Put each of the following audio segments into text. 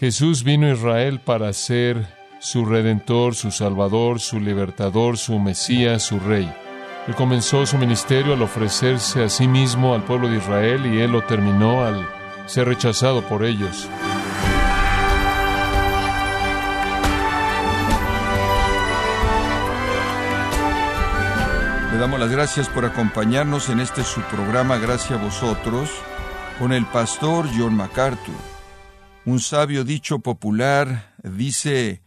Jesús vino a Israel para ser su redentor, su salvador, su libertador, su Mesías, su rey. Él comenzó su ministerio al ofrecerse a sí mismo al pueblo de Israel y él lo terminó al ser rechazado por ellos. Le damos las gracias por acompañarnos en este su programa Gracias a vosotros con el pastor John MacArthur. Un sabio dicho popular dice,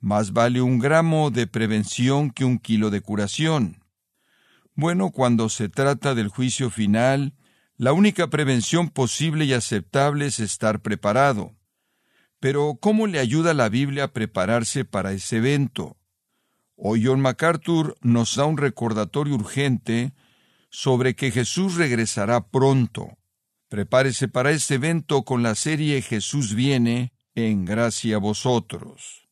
más vale un gramo de prevención que un kilo de curación. Bueno, cuando se trata del juicio final, la única prevención posible y aceptable es estar preparado. Pero, ¿cómo le ayuda la Biblia a prepararse para ese evento? Hoy John MacArthur nos da un recordatorio urgente sobre que Jesús regresará pronto. Prepárese para este evento con la serie Jesús viene en gracia a vosotros.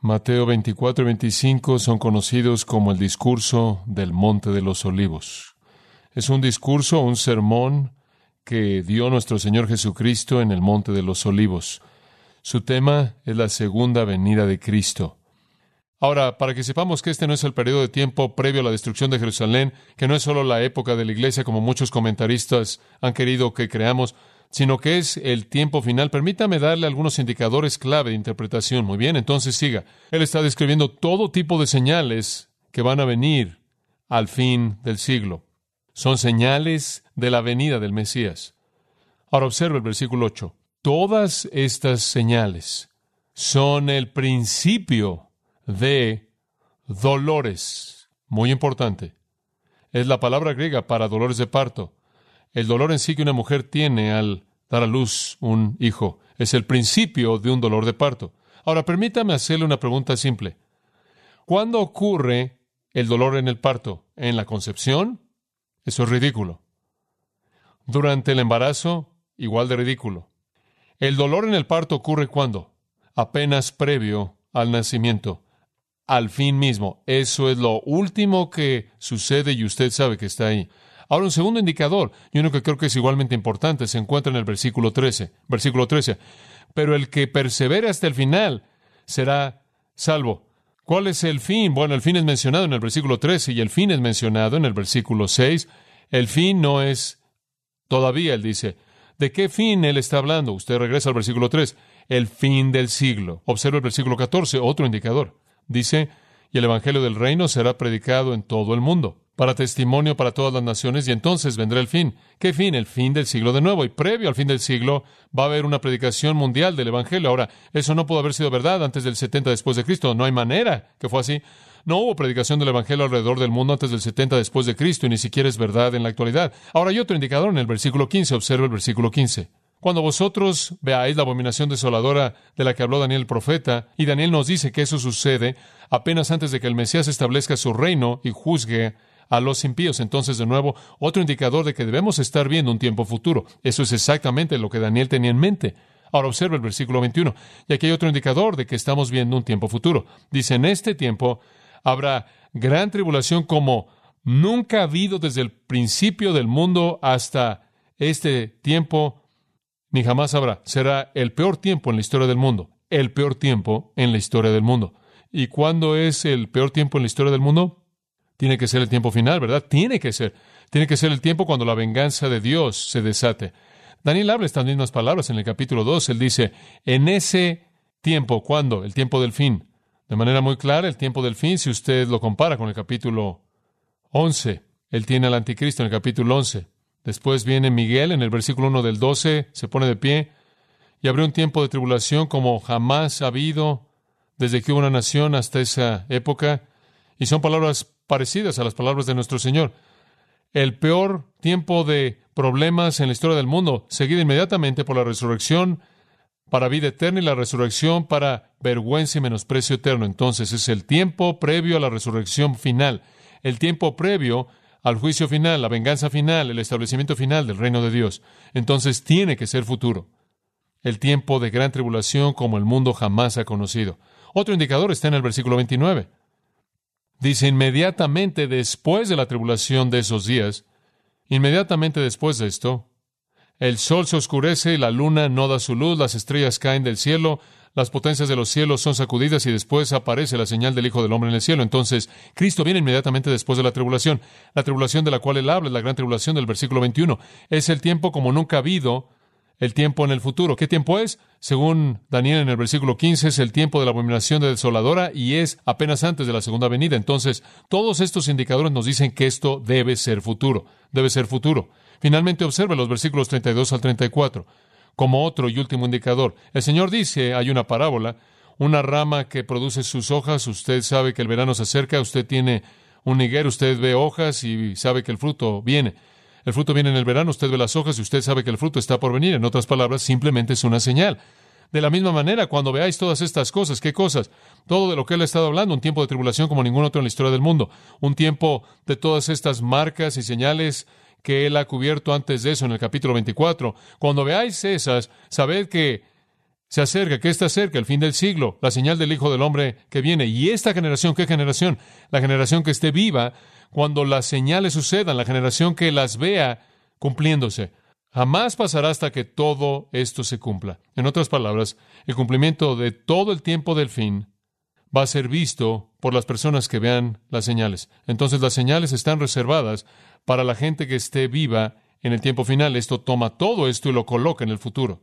Mateo 24 y 25 son conocidos como el discurso del Monte de los Olivos. Es un discurso, un sermón que dio nuestro Señor Jesucristo en el Monte de los Olivos. Su tema es la segunda venida de Cristo. Ahora, para que sepamos que este no es el periodo de tiempo previo a la destrucción de Jerusalén, que no es solo la época de la iglesia como muchos comentaristas han querido que creamos, sino que es el tiempo final, permítame darle algunos indicadores clave de interpretación. Muy bien, entonces siga. Él está describiendo todo tipo de señales que van a venir al fin del siglo. Son señales de la venida del Mesías. Ahora observe el versículo 8. Todas estas señales son el principio de dolores. Muy importante. Es la palabra griega para dolores de parto. El dolor en sí que una mujer tiene al dar a luz un hijo es el principio de un dolor de parto. Ahora, permítame hacerle una pregunta simple. ¿Cuándo ocurre el dolor en el parto? ¿En la concepción? Eso es ridículo. Durante el embarazo, igual de ridículo. El dolor en el parto ocurre cuando? Apenas previo al nacimiento al fin mismo. Eso es lo último que sucede y usted sabe que está ahí. Ahora, un segundo indicador, y uno que creo que es igualmente importante, se encuentra en el versículo 13. Versículo 13. Pero el que persevere hasta el final será salvo. ¿Cuál es el fin? Bueno, el fin es mencionado en el versículo 13 y el fin es mencionado en el versículo 6. El fin no es todavía, él dice. ¿De qué fin él está hablando? Usted regresa al versículo 3. El fin del siglo. Observa el versículo 14, otro indicador. Dice, y el Evangelio del Reino será predicado en todo el mundo, para testimonio para todas las naciones, y entonces vendrá el fin. ¿Qué fin? El fin del siglo de nuevo. Y previo al fin del siglo va a haber una predicación mundial del Evangelio. Ahora, eso no pudo haber sido verdad antes del 70 después de Cristo. No hay manera que fue así. No hubo predicación del Evangelio alrededor del mundo antes del 70 después de Cristo, y ni siquiera es verdad en la actualidad. Ahora hay otro indicador en el versículo 15. Observa el versículo 15. Cuando vosotros veáis la abominación desoladora de la que habló Daniel el profeta, y Daniel nos dice que eso sucede apenas antes de que el Mesías establezca su reino y juzgue a los impíos. Entonces, de nuevo, otro indicador de que debemos estar viendo un tiempo futuro. Eso es exactamente lo que Daniel tenía en mente. Ahora observa el versículo 21. Y aquí hay otro indicador de que estamos viendo un tiempo futuro. Dice, en este tiempo habrá gran tribulación como nunca ha habido desde el principio del mundo hasta este tiempo ni jamás habrá. Será el peor tiempo en la historia del mundo. El peor tiempo en la historia del mundo. ¿Y cuándo es el peor tiempo en la historia del mundo? Tiene que ser el tiempo final, ¿verdad? Tiene que ser. Tiene que ser el tiempo cuando la venganza de Dios se desate. Daniel habla estas mismas palabras en el capítulo 2. Él dice, en ese tiempo, ¿cuándo? El tiempo del fin. De manera muy clara, el tiempo del fin, si usted lo compara con el capítulo 11, él tiene al anticristo en el capítulo 11. Después viene Miguel en el versículo 1 del 12, se pone de pie y abrió un tiempo de tribulación como jamás ha habido desde que hubo una nación hasta esa época. Y son palabras parecidas a las palabras de nuestro Señor. El peor tiempo de problemas en la historia del mundo, seguido inmediatamente por la resurrección para vida eterna y la resurrección para vergüenza y menosprecio eterno. Entonces es el tiempo previo a la resurrección final, el tiempo previo al juicio final, la venganza final, el establecimiento final del reino de Dios. Entonces tiene que ser futuro. El tiempo de gran tribulación como el mundo jamás ha conocido. Otro indicador está en el versículo 29. Dice, inmediatamente después de la tribulación de esos días, inmediatamente después de esto, el sol se oscurece, la luna no da su luz, las estrellas caen del cielo, las potencias de los cielos son sacudidas y después aparece la señal del Hijo del Hombre en el cielo. Entonces, Cristo viene inmediatamente después de la tribulación. La tribulación de la cual él habla es la gran tribulación del versículo 21. Es el tiempo como nunca ha habido el tiempo en el futuro. ¿Qué tiempo es? Según Daniel en el versículo 15, es el tiempo de la abominación de desoladora y es apenas antes de la segunda venida. Entonces, todos estos indicadores nos dicen que esto debe ser futuro, debe ser futuro. Finalmente, observe los versículos 32 al 34 como otro y último indicador. El Señor dice, hay una parábola, una rama que produce sus hojas, usted sabe que el verano se acerca, usted tiene un higuero, usted ve hojas y sabe que el fruto viene. El fruto viene en el verano, usted ve las hojas y usted sabe que el fruto está por venir. En otras palabras, simplemente es una señal. De la misma manera, cuando veáis todas estas cosas, ¿qué cosas? Todo de lo que él ha estado hablando, un tiempo de tribulación como ningún otro en la historia del mundo, un tiempo de todas estas marcas y señales que él ha cubierto antes de eso en el capítulo 24. Cuando veáis esas, sabed que se acerca, que está cerca el fin del siglo, la señal del Hijo del Hombre que viene. Y esta generación, ¿qué generación? La generación que esté viva cuando las señales sucedan, la generación que las vea cumpliéndose. Jamás pasará hasta que todo esto se cumpla. En otras palabras, el cumplimiento de todo el tiempo del fin va a ser visto por las personas que vean las señales. Entonces las señales están reservadas para la gente que esté viva en el tiempo final. Esto toma todo esto y lo coloca en el futuro.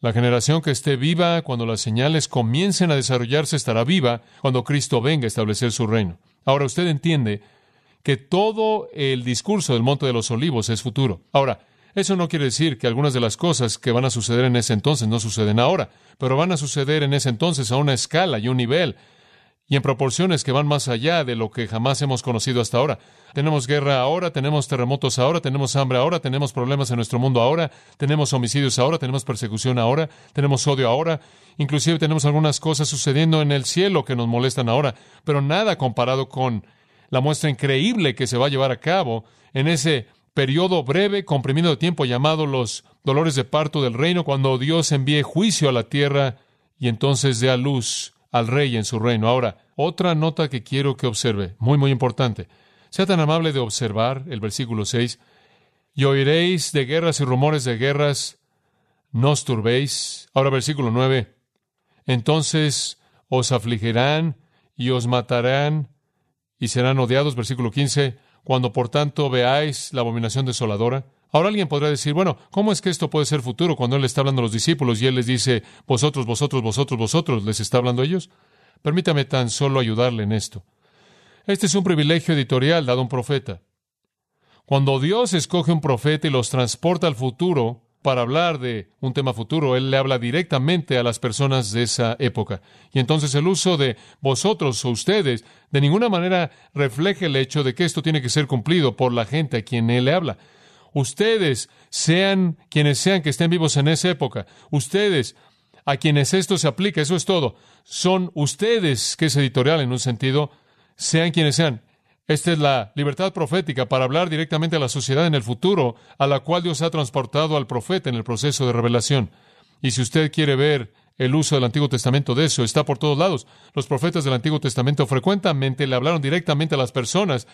La generación que esté viva cuando las señales comiencen a desarrollarse estará viva cuando Cristo venga a establecer su reino. Ahora usted entiende que todo el discurso del Monte de los Olivos es futuro. Ahora, eso no quiere decir que algunas de las cosas que van a suceder en ese entonces no suceden ahora, pero van a suceder en ese entonces a una escala y un nivel y en proporciones que van más allá de lo que jamás hemos conocido hasta ahora. Tenemos guerra ahora, tenemos terremotos ahora, tenemos hambre ahora, tenemos problemas en nuestro mundo ahora, tenemos homicidios ahora, tenemos persecución ahora, tenemos odio ahora, inclusive tenemos algunas cosas sucediendo en el cielo que nos molestan ahora, pero nada comparado con la muestra increíble que se va a llevar a cabo en ese periodo breve, comprimido de tiempo llamado los dolores de parto del reino, cuando Dios envíe juicio a la tierra y entonces dé a luz al rey en su reino. Ahora, otra nota que quiero que observe, muy, muy importante. Sea tan amable de observar el versículo 6. Y oiréis de guerras y rumores de guerras, no os turbéis. Ahora, versículo 9. Entonces os afligirán y os matarán y serán odiados. Versículo 15. Cuando por tanto veáis la abominación desoladora. Ahora alguien podrá decir, bueno, ¿cómo es que esto puede ser futuro cuando Él está hablando a los discípulos y Él les dice, vosotros, vosotros, vosotros, vosotros, les está hablando a ellos? Permítame tan solo ayudarle en esto. Este es un privilegio editorial dado a un profeta. Cuando Dios escoge un profeta y los transporta al futuro para hablar de un tema futuro, Él le habla directamente a las personas de esa época. Y entonces el uso de vosotros o ustedes de ninguna manera refleja el hecho de que esto tiene que ser cumplido por la gente a quien Él le habla. Ustedes, sean quienes sean que estén vivos en esa época, ustedes, a quienes esto se aplica, eso es todo, son ustedes, que es editorial en un sentido, sean quienes sean. Esta es la libertad profética para hablar directamente a la sociedad en el futuro, a la cual Dios ha transportado al profeta en el proceso de revelación. Y si usted quiere ver el uso del Antiguo Testamento de eso, está por todos lados. Los profetas del Antiguo Testamento frecuentemente le hablaron directamente a las personas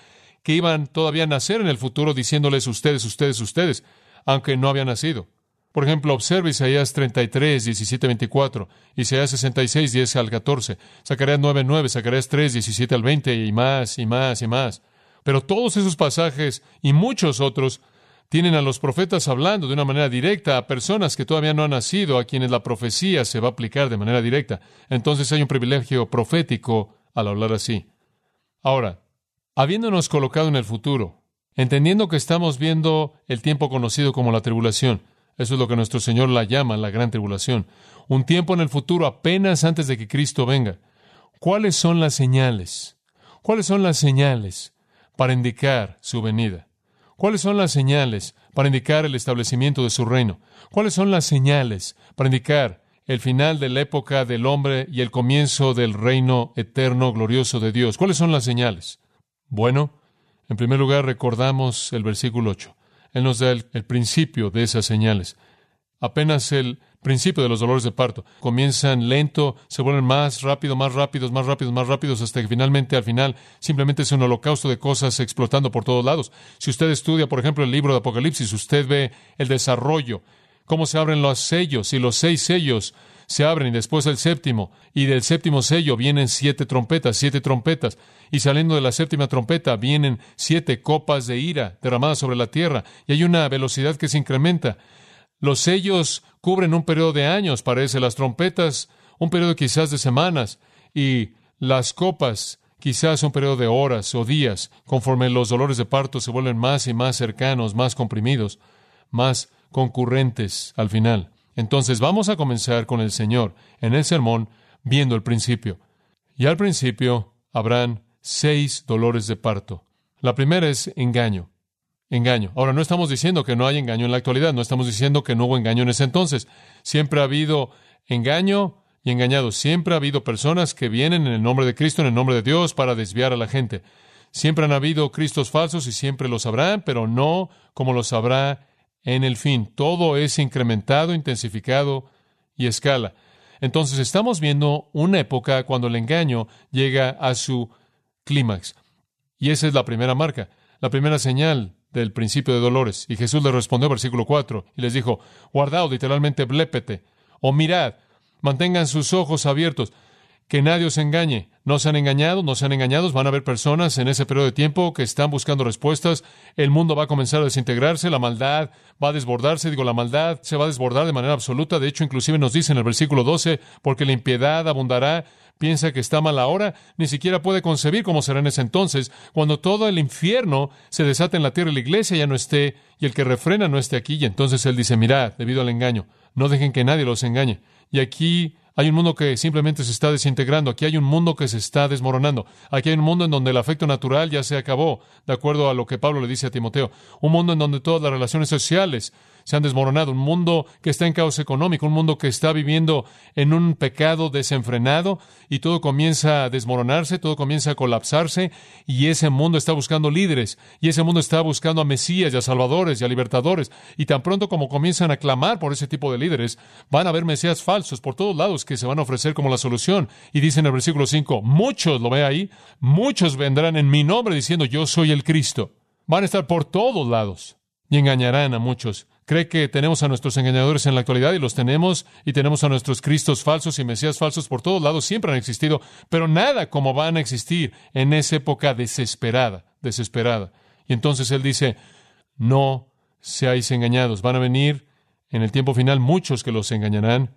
que iban todavía a nacer en el futuro diciéndoles ustedes, ustedes, ustedes, aunque no habían nacido. Por ejemplo, observe Isaías 33, 17, 24, Isaías 66, 10 al 14, Zacarías 9, 9, Zacarías 3, 17 al 20 y más y más y más. Pero todos esos pasajes y muchos otros tienen a los profetas hablando de una manera directa a personas que todavía no han nacido, a quienes la profecía se va a aplicar de manera directa. Entonces hay un privilegio profético al hablar así. Ahora, habiéndonos colocado en el futuro, entendiendo que estamos viendo el tiempo conocido como la tribulación, eso es lo que nuestro Señor la llama la gran tribulación, un tiempo en el futuro apenas antes de que Cristo venga. ¿Cuáles son las señales? ¿Cuáles son las señales para indicar su venida? ¿Cuáles son las señales para indicar el establecimiento de su reino? ¿Cuáles son las señales para indicar el final de la época del hombre y el comienzo del reino eterno glorioso de Dios? ¿Cuáles son las señales? Bueno, en primer lugar recordamos el versículo 8. Él nos da el, principio de esas señales. Apenas el principio de los dolores de parto. Comienzan lento, se vuelven más rápido, más rápidos, más rápidos, más rápidos, hasta que finalmente, al final, simplemente es un holocausto de cosas explotando por todos lados. Si usted estudia, por ejemplo, el libro de Apocalipsis, usted ve el desarrollo, cómo se abren los sellos y los seis sellos se abren y después el séptimo, y del séptimo sello vienen siete trompetas, siete trompetas, y saliendo de la séptima trompeta vienen siete copas de ira derramadas sobre la tierra, y hay una velocidad que se incrementa. Los sellos cubren un periodo de años, parece, las trompetas un periodo quizás de semanas, y las copas quizás un periodo de horas o días, conforme los dolores de parto se vuelven más y más cercanos, más comprimidos, más concurrentes al final. Entonces vamos a comenzar con el Señor en el sermón viendo el principio. Y al principio habrán seis dolores de parto. La primera es engaño. Engaño. Ahora, no estamos diciendo que no hay engaño en la actualidad, no estamos diciendo que no hubo engaño en ese entonces. Siempre ha habido engaño y engañados. Siempre ha habido personas que vienen en el nombre de Cristo, en el nombre de Dios, para desviar a la gente. Siempre han habido Cristos falsos y siempre los habrán, pero no como los habrá en el fin. Todo es incrementado, intensificado y escala. Entonces estamos viendo una época cuando el engaño llega a su clímax. Y esa es la primera marca, la primera señal del principio de dolores. Y Jesús le respondió, versículo 4, y les dijo, guardaos, literalmente, blépete, o mirad, mantengan sus ojos abiertos, que nadie os engañe. No se han engañado, no se han engañados. Van a haber personas en ese periodo de tiempo que están buscando respuestas. El mundo va a comenzar a desintegrarse, la maldad va a desbordarse. Digo, la maldad se va a desbordar de manera absoluta. De hecho, inclusive nos dice en el versículo 12, porque la impiedad abundará. Piensa que está mal ahora, ni siquiera puede concebir cómo será en ese entonces, cuando todo el infierno se desata en la tierra y la iglesia ya no esté, y el que refrena no esté aquí. Y entonces él dice, mirad, debido al engaño, no dejen que nadie los engañe. Y aquí hay un mundo que simplemente se está desintegrando. Aquí hay un mundo que se está desmoronando. Aquí hay un mundo en donde el afecto natural ya se acabó, de acuerdo a lo que Pablo le dice a Timoteo. Un mundo en donde todas las relaciones sociales se han desmoronado, un mundo que está en caos económico, un mundo que está viviendo en un pecado desenfrenado y todo comienza a desmoronarse, todo comienza a colapsarse y ese mundo está buscando líderes y ese mundo está buscando a Mesías y a Salvadores y a Libertadores. Y tan pronto como comienzan a clamar por ese tipo de líderes, van a haber Mesías falsos por todos lados que se van a ofrecer como la solución. Y dice en el versículo 5, muchos, lo ve ahí, muchos vendrán en mi nombre diciendo yo soy el Cristo. Van a estar por todos lados y engañarán a muchos cree que tenemos a nuestros engañadores en la actualidad y los tenemos, y tenemos a nuestros Cristos falsos y Mesías falsos por todos lados, siempre han existido, pero nada como van a existir en esa época desesperada, desesperada. Y entonces él dice, no seáis engañados, van a venir en el tiempo final muchos que los engañarán,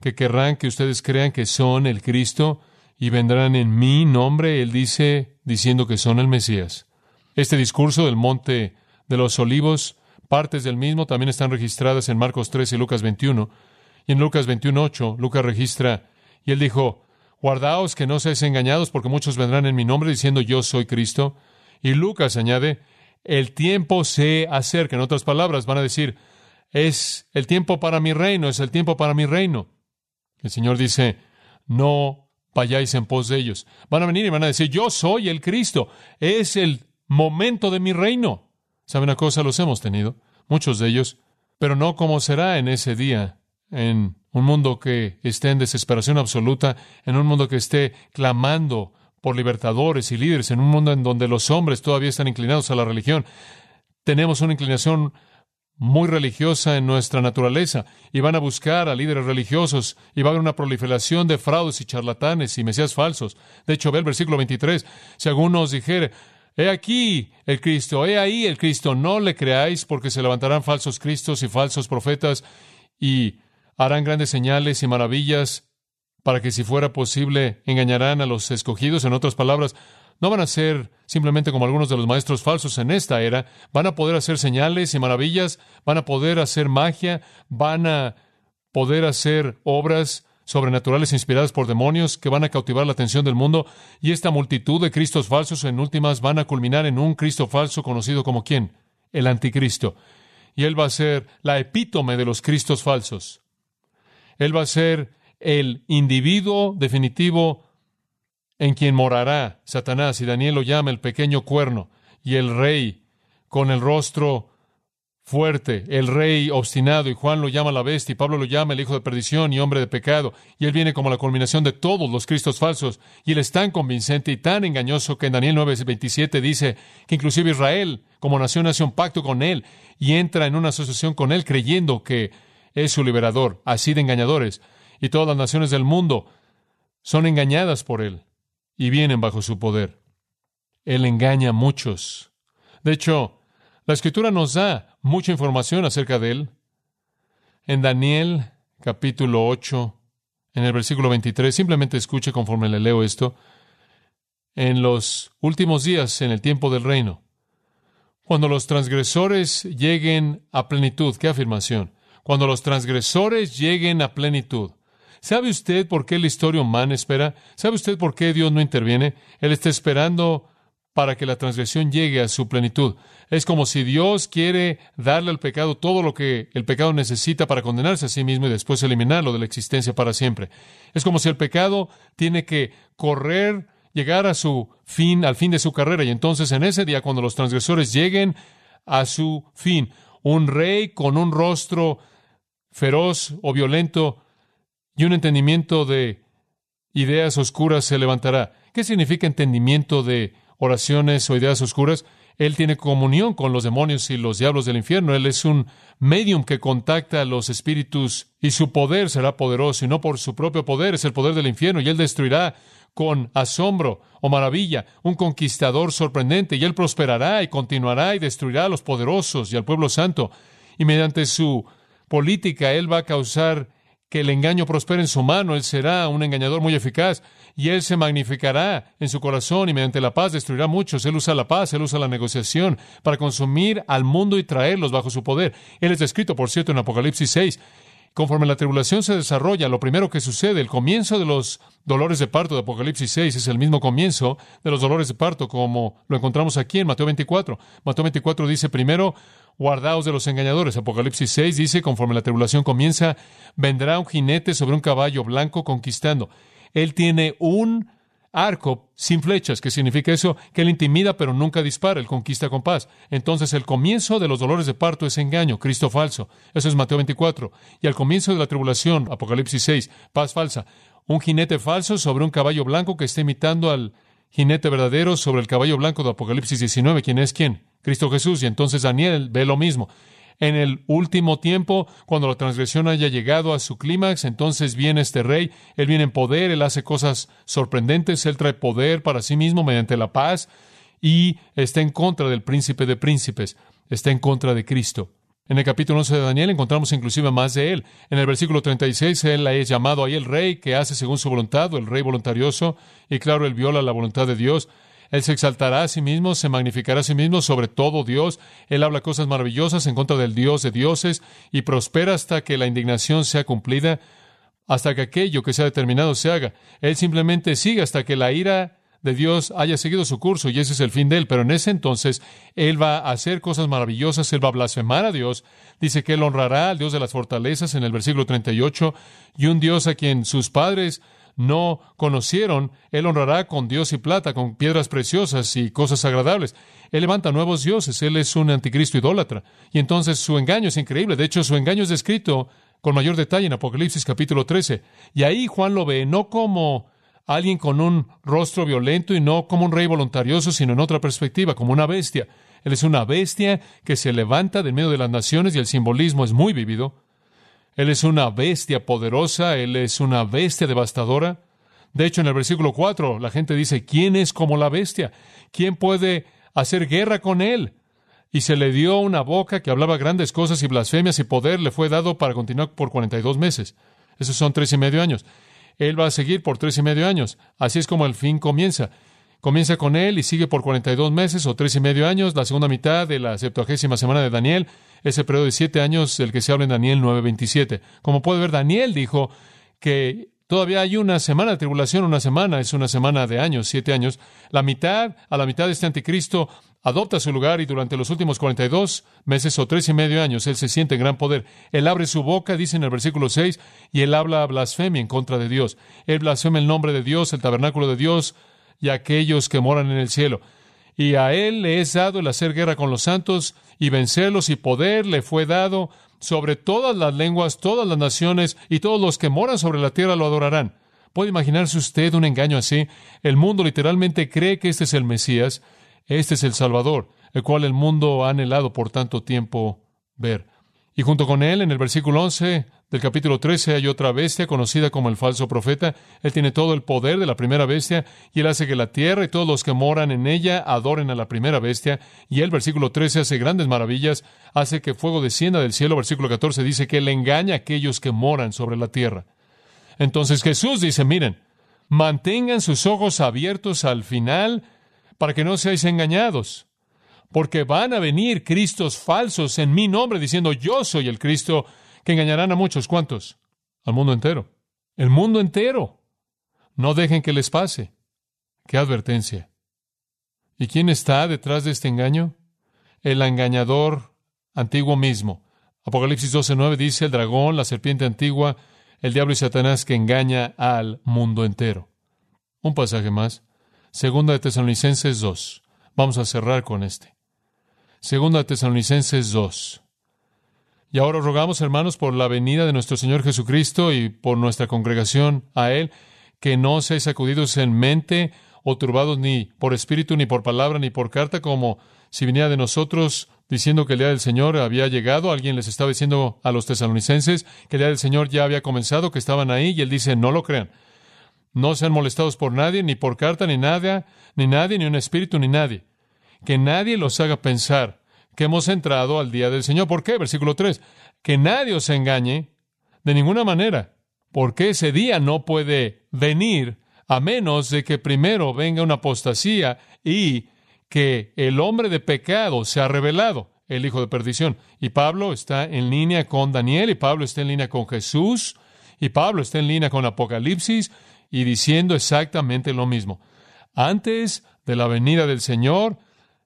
que querrán que ustedes crean que son el Cristo y vendrán en mi nombre, él dice, diciendo que son el Mesías. Este discurso del monte de los olivos Partes del mismo también están registradas en Marcos 3 y Lucas 21. Y en Lucas 21.8, Lucas registra, y él dijo, Guardaos que no seáis engañados, porque muchos vendrán en mi nombre diciendo yo soy Cristo. Y Lucas añade, el tiempo se acerca. En otras palabras, van a decir, es el tiempo para mi reino, es el tiempo para mi reino. El Señor dice, no vayáis en pos de ellos. Van a venir y van a decir, yo soy el Cristo, es el momento de mi reino. ¿Sabe una cosa? Los hemos tenido, muchos de ellos, pero no como será en ese día, en un mundo que esté en desesperación absoluta, en un mundo que esté clamando por libertadores y líderes, en un mundo en donde los hombres todavía están inclinados a la religión. Tenemos una inclinación muy religiosa en nuestra naturaleza y van a buscar a líderes religiosos y va a haber una proliferación de fraudes y charlatanes y mesías falsos. De hecho, ve el versículo 23. Si alguno os dijere, He aquí el Cristo, he ahí el Cristo, no le creáis porque se levantarán falsos cristos y falsos profetas y harán grandes señales y maravillas para que si fuera posible engañarán a los escogidos. En otras palabras, no van a ser simplemente como algunos de los maestros falsos en esta era, van a poder hacer señales y maravillas, van a poder hacer magia, van a poder hacer obras sobrenaturales inspiradas por demonios que van a cautivar la atención del mundo y esta multitud de Cristos falsos en últimas van a culminar en un Cristo falso conocido como quién? El anticristo. Y él va a ser la epítome de los Cristos falsos. Él va a ser el individuo definitivo en quien morará Satanás y Daniel lo llama el pequeño cuerno y el rey con el rostro fuerte, el rey obstinado, y Juan lo llama la bestia, y Pablo lo llama el hijo de perdición y hombre de pecado, y él viene como la culminación de todos los cristos falsos, y él es tan convincente y tan engañoso que en Daniel 9:27 dice que inclusive Israel, como nación, hace un pacto con él, y entra en una asociación con él creyendo que es su liberador, así de engañadores, y todas las naciones del mundo son engañadas por él, y vienen bajo su poder. Él engaña a muchos. De hecho, la escritura nos da mucha información acerca de él. En Daniel capítulo 8, en el versículo 23, simplemente escuche conforme le leo esto. En los últimos días, en el tiempo del reino, cuando los transgresores lleguen a plenitud, ¿qué afirmación? Cuando los transgresores lleguen a plenitud. ¿Sabe usted por qué la historia humana espera? ¿Sabe usted por qué Dios no interviene? Él está esperando para que la transgresión llegue a su plenitud. Es como si Dios quiere darle al pecado todo lo que el pecado necesita para condenarse a sí mismo y después eliminarlo de la existencia para siempre. Es como si el pecado tiene que correr, llegar a su fin, al fin de su carrera. Y entonces en ese día, cuando los transgresores lleguen a su fin, un rey con un rostro feroz o violento y un entendimiento de ideas oscuras se levantará. ¿Qué significa entendimiento de oraciones o ideas oscuras. Él tiene comunión con los demonios y los diablos del infierno. Él es un medium que contacta a los espíritus y su poder será poderoso y no por su propio poder, es el poder del infierno y él destruirá con asombro o maravilla, un conquistador sorprendente y él prosperará y continuará y destruirá a los poderosos y al pueblo santo y mediante su política él va a causar que el engaño prospere en su mano, él será un engañador muy eficaz y Él se magnificará en su corazón y mediante la paz destruirá muchos. Él usa la paz, Él usa la negociación para consumir al mundo y traerlos bajo su poder. Él es descrito, por cierto, en Apocalipsis 6. Conforme la tribulación se desarrolla, lo primero que sucede, el comienzo de los dolores de parto de Apocalipsis 6 es el mismo comienzo de los dolores de parto como lo encontramos aquí en Mateo 24. Mateo 24 dice primero, guardaos de los engañadores. Apocalipsis 6 dice, conforme la tribulación comienza, vendrá un jinete sobre un caballo blanco conquistando. Él tiene un arco sin flechas. ¿Qué significa eso? Que él intimida pero nunca dispara, él conquista con paz. Entonces el comienzo de los dolores de parto es engaño, Cristo falso. Eso es Mateo 24. Y al comienzo de la tribulación, Apocalipsis 6, paz falsa. Un jinete falso sobre un caballo blanco que está imitando al jinete verdadero sobre el caballo blanco de Apocalipsis 19. ¿Quién es quién? Cristo Jesús. Y entonces Daniel ve lo mismo en el último tiempo, cuando la transgresión haya llegado a su clímax, entonces viene este rey, él viene en poder, él hace cosas sorprendentes, él trae poder para sí mismo mediante la paz y está en contra del príncipe de príncipes, está en contra de Cristo. En el capítulo 11 de Daniel encontramos inclusive más de él. En el versículo 36 él es llamado ahí el rey que hace según su voluntad, o el rey voluntarioso, y claro, él viola la voluntad de Dios. Él se exaltará a sí mismo, se magnificará a sí mismo sobre todo Dios. Él habla cosas maravillosas en contra del Dios de dioses y prospera hasta que la indignación sea cumplida, hasta que aquello que se ha determinado se haga. Él simplemente sigue hasta que la ira de Dios haya seguido su curso y ese es el fin de él. Pero en ese entonces él va a hacer cosas maravillosas, él va a blasfemar a Dios. Dice que él honrará al Dios de las fortalezas en el versículo 38 y un Dios a quien sus padres no conocieron, Él honrará con Dios y plata, con piedras preciosas y cosas agradables. Él levanta nuevos dioses, Él es un anticristo idólatra. Y entonces su engaño es increíble. De hecho, su engaño es descrito con mayor detalle en Apocalipsis capítulo 13. Y ahí Juan lo ve no como alguien con un rostro violento y no como un rey voluntarioso, sino en otra perspectiva, como una bestia. Él es una bestia que se levanta del medio de las naciones y el simbolismo es muy vivido. Él es una bestia poderosa, Él es una bestia devastadora. De hecho, en el versículo 4, la gente dice, ¿quién es como la bestia? ¿Quién puede hacer guerra con Él? Y se le dio una boca que hablaba grandes cosas y blasfemias y poder le fue dado para continuar por 42 meses. Esos son tres y medio años. Él va a seguir por tres y medio años. Así es como el fin comienza. Comienza con él y sigue por 42 meses o tres y medio años, la segunda mitad de la septuagésima semana de Daniel, ese periodo de siete años del que se habla en Daniel 9:27. Como puede ver, Daniel dijo que todavía hay una semana de tribulación, una semana es una semana de años, siete años. La mitad, a la mitad de este anticristo, adopta su lugar y durante los últimos 42 meses o tres y medio años, él se siente en gran poder. Él abre su boca, dice en el versículo 6, y él habla blasfemia en contra de Dios. Él blasfema el nombre de Dios, el tabernáculo de Dios y aquellos que moran en el cielo. y a él le es dado el hacer guerra con los santos y vencerlos y poder le fue dado sobre todas las lenguas, todas las naciones y todos los que moran sobre la tierra lo adorarán. ¿Puede imaginarse usted un engaño así? El mundo literalmente cree que este es el Mesías, este es el Salvador, el cual el mundo ha anhelado por tanto tiempo ver. Y junto con él, en el versículo 11 del capítulo 13, hay otra bestia conocida como el falso profeta. Él tiene todo el poder de la primera bestia y él hace que la tierra y todos los que moran en ella adoren a la primera bestia. Y el versículo 13 hace grandes maravillas, hace que fuego descienda del cielo. Versículo 14 dice que él engaña a aquellos que moran sobre la tierra. Entonces Jesús dice, miren, mantengan sus ojos abiertos al final para que no seáis engañados porque van a venir Cristos falsos en mi nombre diciendo yo soy el Cristo que engañarán a muchos. ¿Cuántos? Al mundo entero. El mundo entero. No dejen que les pase. Qué advertencia. ¿Y quién está detrás de este engaño? El engañador antiguo mismo. Apocalipsis 12:9 dice el dragón, la serpiente antigua, el diablo y Satanás que engaña al mundo entero. Un pasaje más. Segunda de Tesalonicenses 2. Vamos a cerrar con este. Segunda Tesalonicenses 2. Y ahora rogamos, hermanos, por la venida de nuestro Señor Jesucristo y por nuestra congregación a Él, que no seáis sacudidos en mente o turbados ni por espíritu, ni por palabra, ni por carta, como si viniera de nosotros diciendo que el día del Señor había llegado. Alguien les estaba diciendo a los tesalonicenses que el día del Señor ya había comenzado, que estaban ahí, y Él dice, no lo crean. No sean molestados por nadie, ni por carta, ni nada, ni nadie, ni un espíritu, ni nadie que nadie los haga pensar que hemos entrado al día del Señor. ¿Por qué? Versículo 3. Que nadie os engañe de ninguna manera, porque ese día no puede venir a menos de que primero venga una apostasía y que el hombre de pecado se ha revelado, el hijo de perdición. Y Pablo está en línea con Daniel, y Pablo está en línea con Jesús, y Pablo está en línea con Apocalipsis, y diciendo exactamente lo mismo. Antes de la venida del Señor,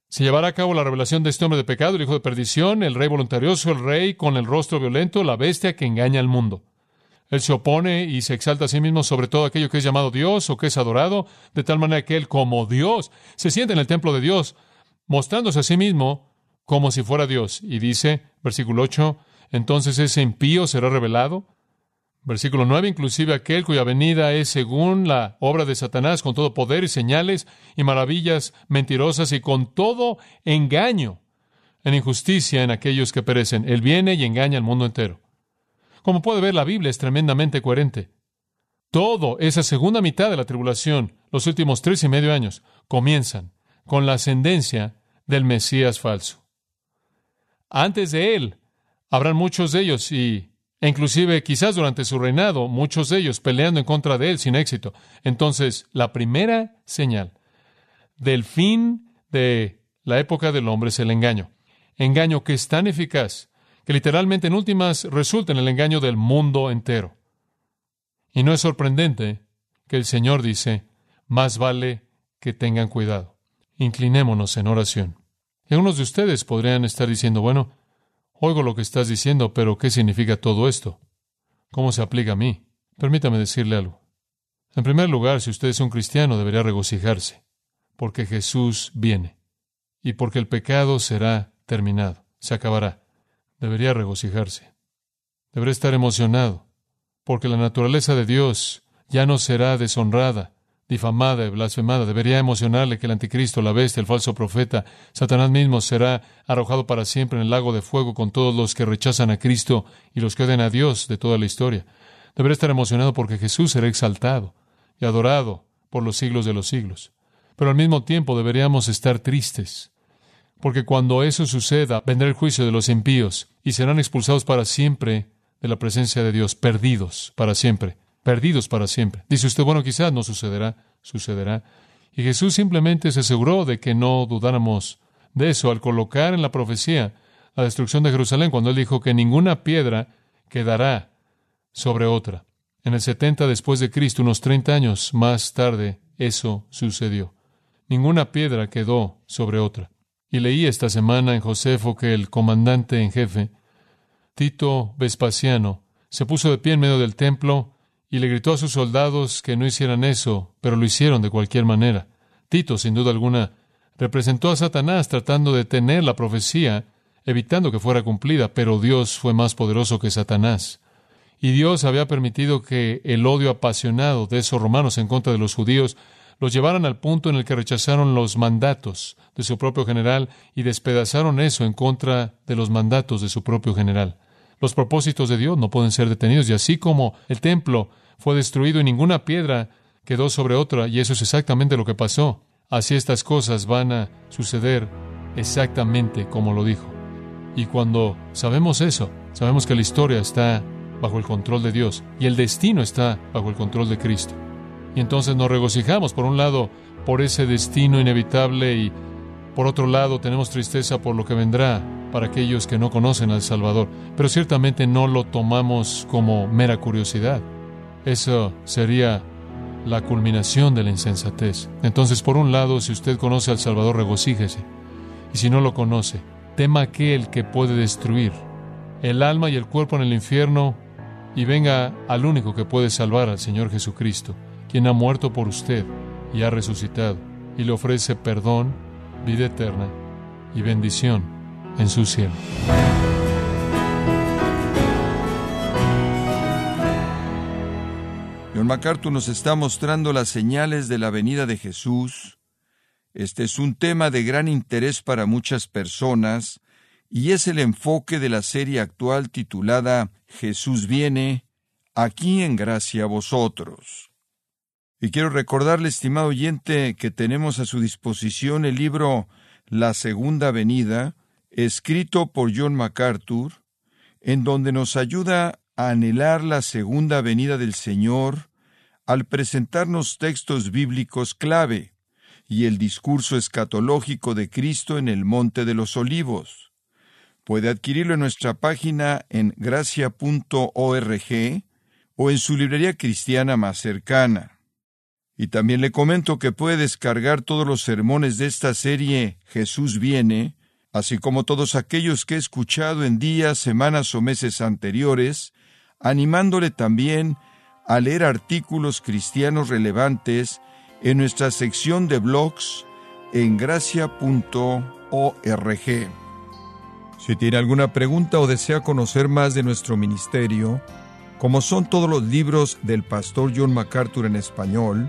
se llevará a cabo la revelación de este hombre de pecado, el hijo de perdición, el rey voluntarioso, el rey con el rostro violento, la bestia que engaña al mundo. Él se opone y se exalta a sí mismo sobre todo aquello que es llamado Dios o que es adorado, de tal manera que él, como Dios, se siente en el templo de Dios, mostrándose a sí mismo como si fuera Dios. Y dice, versículo 8, entonces ese impío será revelado, Versículo 9, inclusive aquel cuya venida es según la obra de Satanás, con todo poder y señales y maravillas mentirosas y con todo engaño en injusticia en aquellos que perecen. Él viene y engaña al mundo entero. Como puede ver, la Biblia es tremendamente coherente. Todo esa segunda mitad de la tribulación, los últimos tres y medio años, comienzan con la ascendencia del Mesías falso. Antes de él, habrán muchos de ellos y e inclusive quizás durante su reinado, muchos de ellos peleando en contra de él sin éxito. Entonces, la primera señal del fin de la época del hombre es el engaño. Engaño que es tan eficaz que literalmente en últimas resulta en el engaño del mundo entero. Y no es sorprendente que el Señor dice, más vale que tengan cuidado. Inclinémonos en oración. Y algunos de ustedes podrían estar diciendo, bueno, Oigo lo que estás diciendo, pero ¿qué significa todo esto? ¿Cómo se aplica a mí? Permítame decirle algo. En primer lugar, si usted es un cristiano, debería regocijarse, porque Jesús viene y porque el pecado será terminado, se acabará. Debería regocijarse. Debería estar emocionado, porque la naturaleza de Dios ya no será deshonrada, difamada y blasfemada. Debería emocionarle que el anticristo, la bestia, el falso profeta, Satanás mismo será arrojado para siempre en el lago de fuego con todos los que rechazan a Cristo y los que odian a Dios de toda la historia. Debería estar emocionado porque Jesús será exaltado y adorado por los siglos de los siglos. Pero al mismo tiempo deberíamos estar tristes, porque cuando eso suceda, vendrá el juicio de los impíos y serán expulsados para siempre de la presencia de Dios, perdidos para siempre perdidos para siempre. Dice usted, bueno, quizás no sucederá, sucederá. Y Jesús simplemente se aseguró de que no dudáramos de eso al colocar en la profecía la destrucción de Jerusalén, cuando él dijo que ninguna piedra quedará sobre otra. En el 70 después de Cristo, unos 30 años más tarde, eso sucedió. Ninguna piedra quedó sobre otra. Y leí esta semana en Josefo que el comandante en jefe, Tito Vespasiano, se puso de pie en medio del templo y le gritó a sus soldados que no hicieran eso, pero lo hicieron de cualquier manera. Tito, sin duda alguna, representó a Satanás tratando de detener la profecía, evitando que fuera cumplida, pero Dios fue más poderoso que Satanás. Y Dios había permitido que el odio apasionado de esos romanos en contra de los judíos los llevaran al punto en el que rechazaron los mandatos de su propio general y despedazaron eso en contra de los mandatos de su propio general. Los propósitos de Dios no pueden ser detenidos y así como el templo fue destruido y ninguna piedra quedó sobre otra, y eso es exactamente lo que pasó. Así estas cosas van a suceder exactamente como lo dijo. Y cuando sabemos eso, sabemos que la historia está bajo el control de Dios y el destino está bajo el control de Cristo. Y entonces nos regocijamos, por un lado, por ese destino inevitable y por otro lado tenemos tristeza por lo que vendrá para aquellos que no conocen al Salvador. Pero ciertamente no lo tomamos como mera curiosidad. Eso sería la culminación de la insensatez. Entonces, por un lado, si usted conoce al Salvador, regocíjese. Y si no lo conoce, tema aquel que puede destruir el alma y el cuerpo en el infierno y venga al único que puede salvar, al Señor Jesucristo, quien ha muerto por usted y ha resucitado, y le ofrece perdón, vida eterna y bendición en su cielo. John MacArthur nos está mostrando las señales de la venida de Jesús. Este es un tema de gran interés para muchas personas y es el enfoque de la serie actual titulada Jesús viene, aquí en gracia a vosotros. Y quiero recordarle, estimado oyente, que tenemos a su disposición el libro La Segunda Venida, escrito por John MacArthur, en donde nos ayuda a anhelar la segunda venida del Señor al presentarnos textos bíblicos clave y el discurso escatológico de Cristo en el Monte de los Olivos. Puede adquirirlo en nuestra página en gracia.org o en su librería cristiana más cercana. Y también le comento que puede descargar todos los sermones de esta serie Jesús viene, así como todos aquellos que he escuchado en días, semanas o meses anteriores, animándole también a leer artículos cristianos relevantes en nuestra sección de blogs en gracia.org. Si tiene alguna pregunta o desea conocer más de nuestro ministerio, como son todos los libros del pastor John MacArthur en español,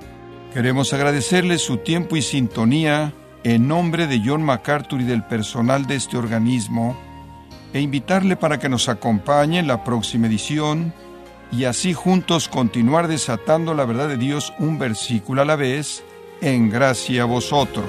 Queremos agradecerle su tiempo y sintonía en nombre de John MacArthur y del personal de este organismo e invitarle para que nos acompañe en la próxima edición y así juntos continuar desatando la verdad de Dios un versículo a la vez, en gracia a vosotros.